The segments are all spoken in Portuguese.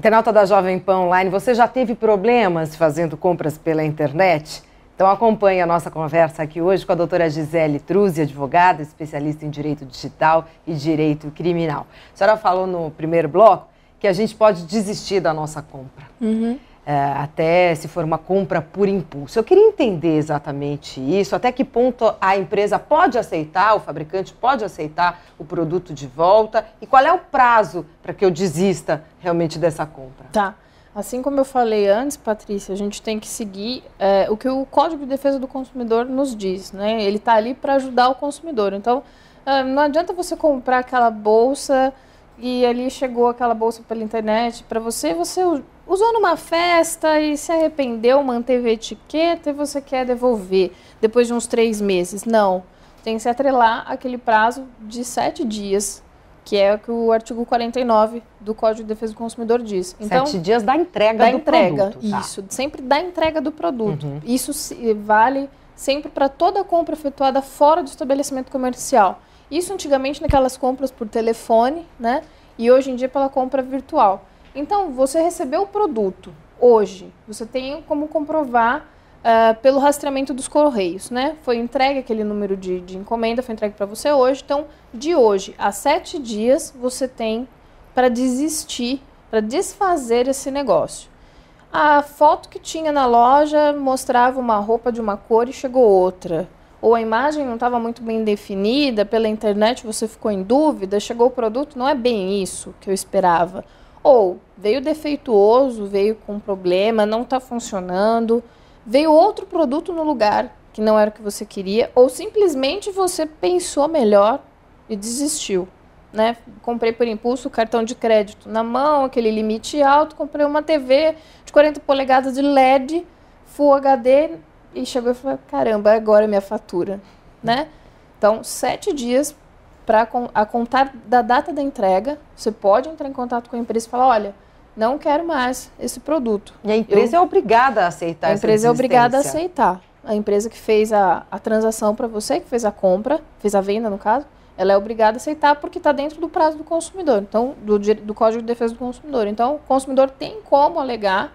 Internauta da Jovem Pan Online, você já teve problemas fazendo compras pela internet? Então acompanhe a nossa conversa aqui hoje com a doutora Gisele Truzzi, advogada, especialista em direito digital e direito criminal. A senhora falou no primeiro bloco que a gente pode desistir da nossa compra. Uhum até se for uma compra por impulso. Eu queria entender exatamente isso, até que ponto a empresa pode aceitar, o fabricante pode aceitar o produto de volta e qual é o prazo para que eu desista realmente dessa compra. Tá. Assim como eu falei antes, Patrícia, a gente tem que seguir é, o que o Código de Defesa do Consumidor nos diz, né? Ele está ali para ajudar o consumidor. Então, é, não adianta você comprar aquela bolsa e ali chegou aquela bolsa pela internet para você, você usou numa festa e se arrependeu, manteve a etiqueta e você quer devolver depois de uns três meses. Não. Tem que se atrelar aquele prazo de sete dias, que é o que o artigo 49 do Código de Defesa do Consumidor diz. Então, sete dias da entrega da do entrega, produto. Tá. Isso, sempre da entrega do produto. Uhum. Isso vale sempre para toda compra efetuada fora do estabelecimento comercial. Isso antigamente naquelas compras por telefone, né? E hoje em dia pela compra virtual. Então, você recebeu o produto hoje, você tem como comprovar uh, pelo rastreamento dos correios, né? Foi entregue aquele número de, de encomenda, foi entregue para você hoje. Então, de hoje a sete dias, você tem para desistir, para desfazer esse negócio. A foto que tinha na loja mostrava uma roupa de uma cor e chegou outra. Ou a imagem não estava muito bem definida, pela internet você ficou em dúvida, chegou o produto, não é bem isso que eu esperava ou veio defeituoso, veio com problema, não está funcionando, veio outro produto no lugar que não era o que você queria, ou simplesmente você pensou melhor e desistiu. Né? Comprei por impulso cartão de crédito na mão, aquele limite alto, comprei uma TV de 40 polegadas de LED, Full HD, e chegou e falou: caramba, agora é minha fatura. Né? Então, sete dias para a contar da data da entrega, você pode entrar em contato com a empresa e falar, olha, não quero mais esse produto. E a empresa Eu, é obrigada a aceitar A empresa é obrigada a aceitar. A empresa que fez a, a transação para você, que fez a compra, fez a venda no caso, ela é obrigada a aceitar porque está dentro do prazo do consumidor, então do, do Código de Defesa do Consumidor. Então, o consumidor tem como alegar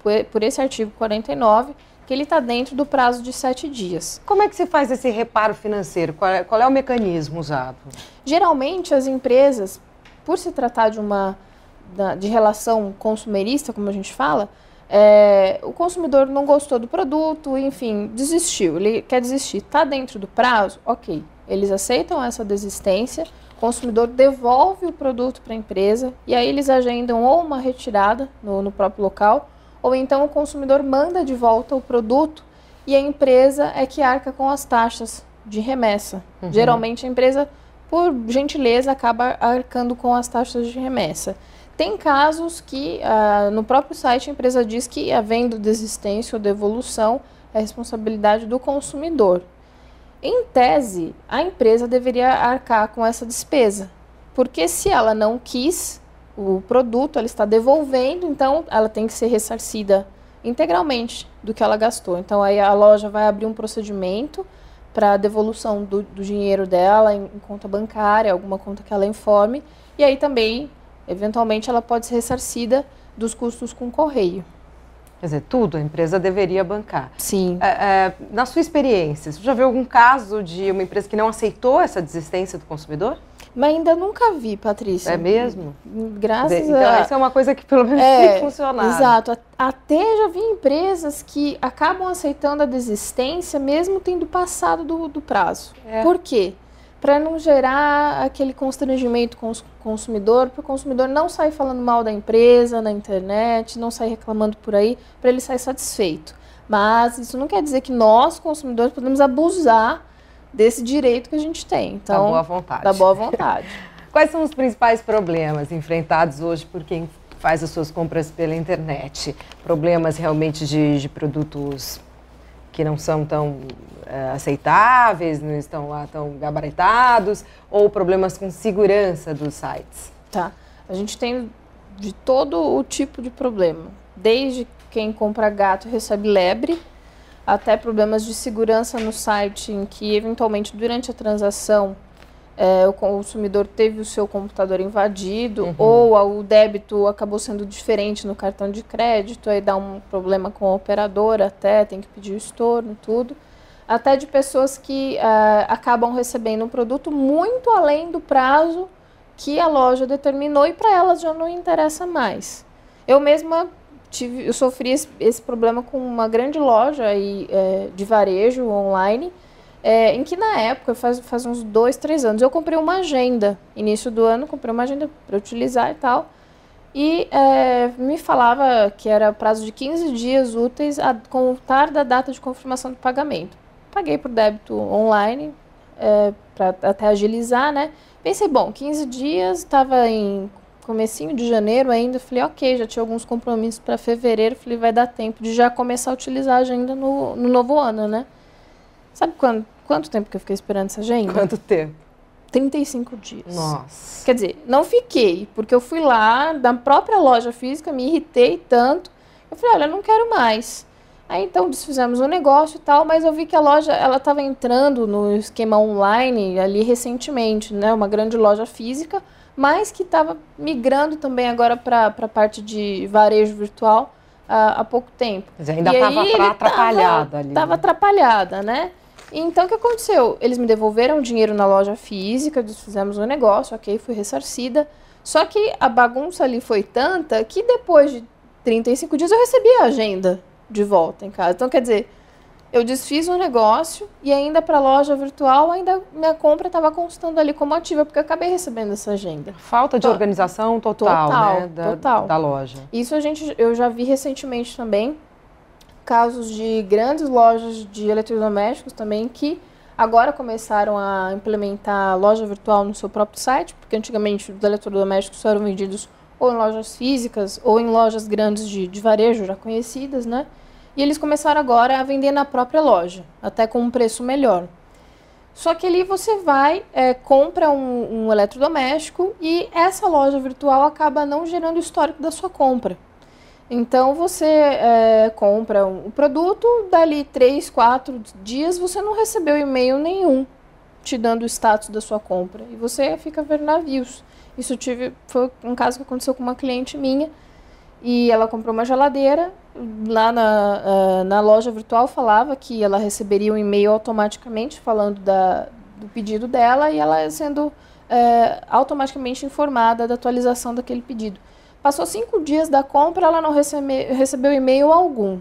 por, por esse artigo 49 que ele está dentro do prazo de sete dias. Como é que se faz esse reparo financeiro? Qual é, qual é o mecanismo usado? Geralmente as empresas, por se tratar de uma de relação consumerista, como a gente fala, é, o consumidor não gostou do produto, enfim, desistiu. Ele quer desistir. Está dentro do prazo? Ok. Eles aceitam essa desistência. O consumidor devolve o produto para a empresa e aí eles agendam ou uma retirada no, no próprio local ou então o consumidor manda de volta o produto e a empresa é que arca com as taxas de remessa. Uhum. Geralmente a empresa, por gentileza, acaba arcando com as taxas de remessa. Tem casos que uh, no próprio site a empresa diz que, havendo desistência ou devolução, é responsabilidade do consumidor. Em tese, a empresa deveria arcar com essa despesa, porque se ela não quis, o produto, ela está devolvendo, então ela tem que ser ressarcida integralmente do que ela gastou. Então aí a loja vai abrir um procedimento para devolução do, do, dinheiro dela em, em, conta bancária, alguma conta que ela informe, e aí também, eventualmente, ela pode ser ressarcida dos custos com correio. Quer dizer, tudo a empresa deveria bancar. Sim. É, é, na sua experiência, você já viu algum caso de uma empresa que não aceitou essa desistência do consumidor? Mas ainda nunca vi, Patrícia. É mesmo? Graças a Então, a... isso é uma coisa que pelo menos é, tem funcionado. Exato. Até já vi empresas que acabam aceitando a desistência mesmo tendo passado do, do prazo. É. Por quê? Para não gerar aquele constrangimento com o consumidor, para o consumidor não sair falando mal da empresa na internet, não sair reclamando por aí, para ele sair satisfeito. Mas isso não quer dizer que nós, consumidores, podemos abusar desse direito que a gente tem. Então, da boa vontade. Da boa vontade. Quais são os principais problemas enfrentados hoje por quem faz as suas compras pela internet? Problemas realmente de, de produtos que não são tão é, aceitáveis, não estão lá tão gabaritados, ou problemas com segurança dos sites? Tá. A gente tem de todo o tipo de problema. Desde quem compra gato recebe lebre, até problemas de segurança no site, em que eventualmente durante a transação é, o consumidor teve o seu computador invadido uhum. ou o débito acabou sendo diferente no cartão de crédito, aí dá um problema com a operadora até, tem que pedir o estorno, tudo. Até de pessoas que uh, acabam recebendo um produto muito além do prazo que a loja determinou e para elas já não interessa mais. Eu mesma tive, eu sofri esse, esse problema com uma grande loja aí, é, de varejo online, é, em que na época, faz, faz uns dois, três anos, eu comprei uma agenda. Início do ano, comprei uma agenda para utilizar e tal. E é, me falava que era prazo de 15 dias úteis a contar da data de confirmação do pagamento. Paguei por débito online, é, para até agilizar, né? Pensei, bom, 15 dias, estava em comecinho de janeiro ainda, falei, ok, já tinha alguns compromissos para fevereiro, falei, vai dar tempo de já começar a utilizar a agenda no, no novo ano, né? Sabe quando, quanto tempo que eu fiquei esperando essa agenda? Quanto tempo? 35 dias. Nossa. Quer dizer, não fiquei, porque eu fui lá da própria loja física, me irritei tanto. Eu falei, olha, não quero mais. Aí então desfizemos o um negócio e tal, mas eu vi que a loja ela estava entrando no esquema online ali recentemente, né? Uma grande loja física, mas que estava migrando também agora para a parte de varejo virtual uh, há pouco tempo. Mas ainda estava atrapalhada ali. Estava né? atrapalhada, né? Então, o que aconteceu? Eles me devolveram o dinheiro na loja física, fizemos o um negócio, ok, fui ressarcida. Só que a bagunça ali foi tanta que depois de 35 dias eu recebi a agenda de volta em casa. Então, quer dizer, eu desfiz o negócio e ainda para a loja virtual, ainda minha compra estava constando ali como ativa, porque eu acabei recebendo essa agenda. Falta de organização total, total, né, da, total. da loja. Isso a gente, eu já vi recentemente também, casos de grandes lojas de eletrodomésticos também que agora começaram a implementar loja virtual no seu próprio site, porque antigamente os eletrodomésticos só eram vendidos ou em lojas físicas ou em lojas grandes de, de varejo já conhecidas, né? E eles começaram agora a vender na própria loja, até com um preço melhor. Só que ali você vai, é, compra um, um eletrodoméstico e essa loja virtual acaba não gerando o histórico da sua compra. Então você é, compra um produto, dali 3, 4 dias você não recebeu e-mail nenhum te dando o status da sua compra. E você fica vendo navios. Isso tive, foi um caso que aconteceu com uma cliente minha. E ela comprou uma geladeira. Lá na, uh, na loja virtual falava que ela receberia um e-mail automaticamente falando da, do pedido dela e ela sendo uh, automaticamente informada da atualização daquele pedido. Passou cinco dias da compra, ela não recebe, recebeu e-mail algum.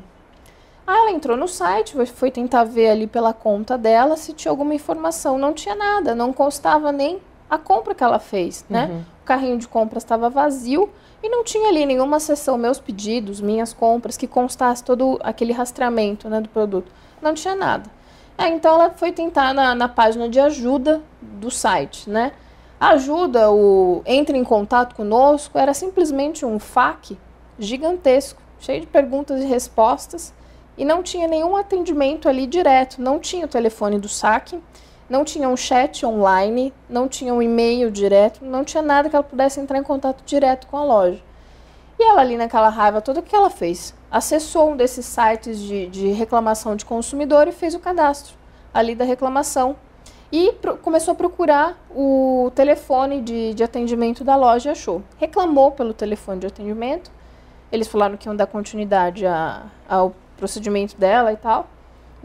Aí ela entrou no site, foi tentar ver ali pela conta dela se tinha alguma informação. Não tinha nada, não constava nem a compra que ela fez, né? Uhum. O carrinho de compras estava vazio e não tinha ali nenhuma seção meus pedidos, minhas compras, que constasse todo aquele rastreamento né, do produto. Não tinha nada. É, então ela foi tentar na, na página de ajuda do site, né? ajuda, o entre em contato conosco, era simplesmente um FAQ gigantesco, cheio de perguntas e respostas, e não tinha nenhum atendimento ali direto, não tinha o telefone do saque, não tinha um chat online, não tinha um e-mail direto, não tinha nada que ela pudesse entrar em contato direto com a loja. E ela ali naquela raiva toda, o que ela fez? Acessou um desses sites de, de reclamação de consumidor e fez o cadastro ali da reclamação e pro, começou a procurar o telefone de, de atendimento da loja e achou. Reclamou pelo telefone de atendimento. Eles falaram que iam dar continuidade a, ao procedimento dela e tal.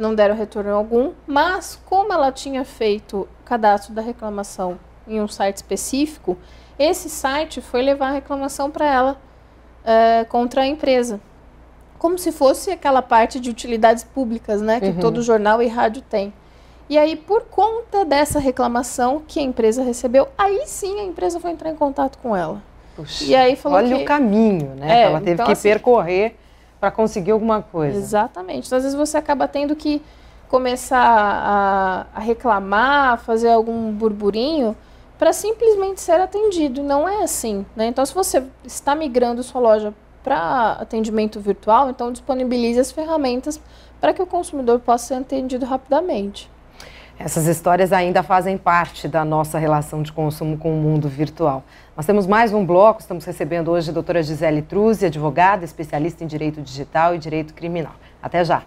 Não deram retorno algum. Mas, como ela tinha feito cadastro da reclamação em um site específico, esse site foi levar a reclamação para ela é, contra a empresa. Como se fosse aquela parte de utilidades públicas, né? Que uhum. todo jornal e rádio tem. E aí, por conta dessa reclamação que a empresa recebeu, aí sim a empresa foi entrar em contato com ela. Puxa, e aí falou olha que... o caminho, né? É, ela teve então, que assim, percorrer para conseguir alguma coisa. Exatamente. Então, às vezes você acaba tendo que começar a, a reclamar, fazer algum burburinho para simplesmente ser atendido. Não é assim, né? Então, se você está migrando sua loja para atendimento virtual, então disponibilize as ferramentas para que o consumidor possa ser atendido rapidamente. Essas histórias ainda fazem parte da nossa relação de consumo com o mundo virtual. Nós temos mais um bloco, estamos recebendo hoje a doutora Gisele Truzzi, advogada, especialista em direito digital e direito criminal. Até já!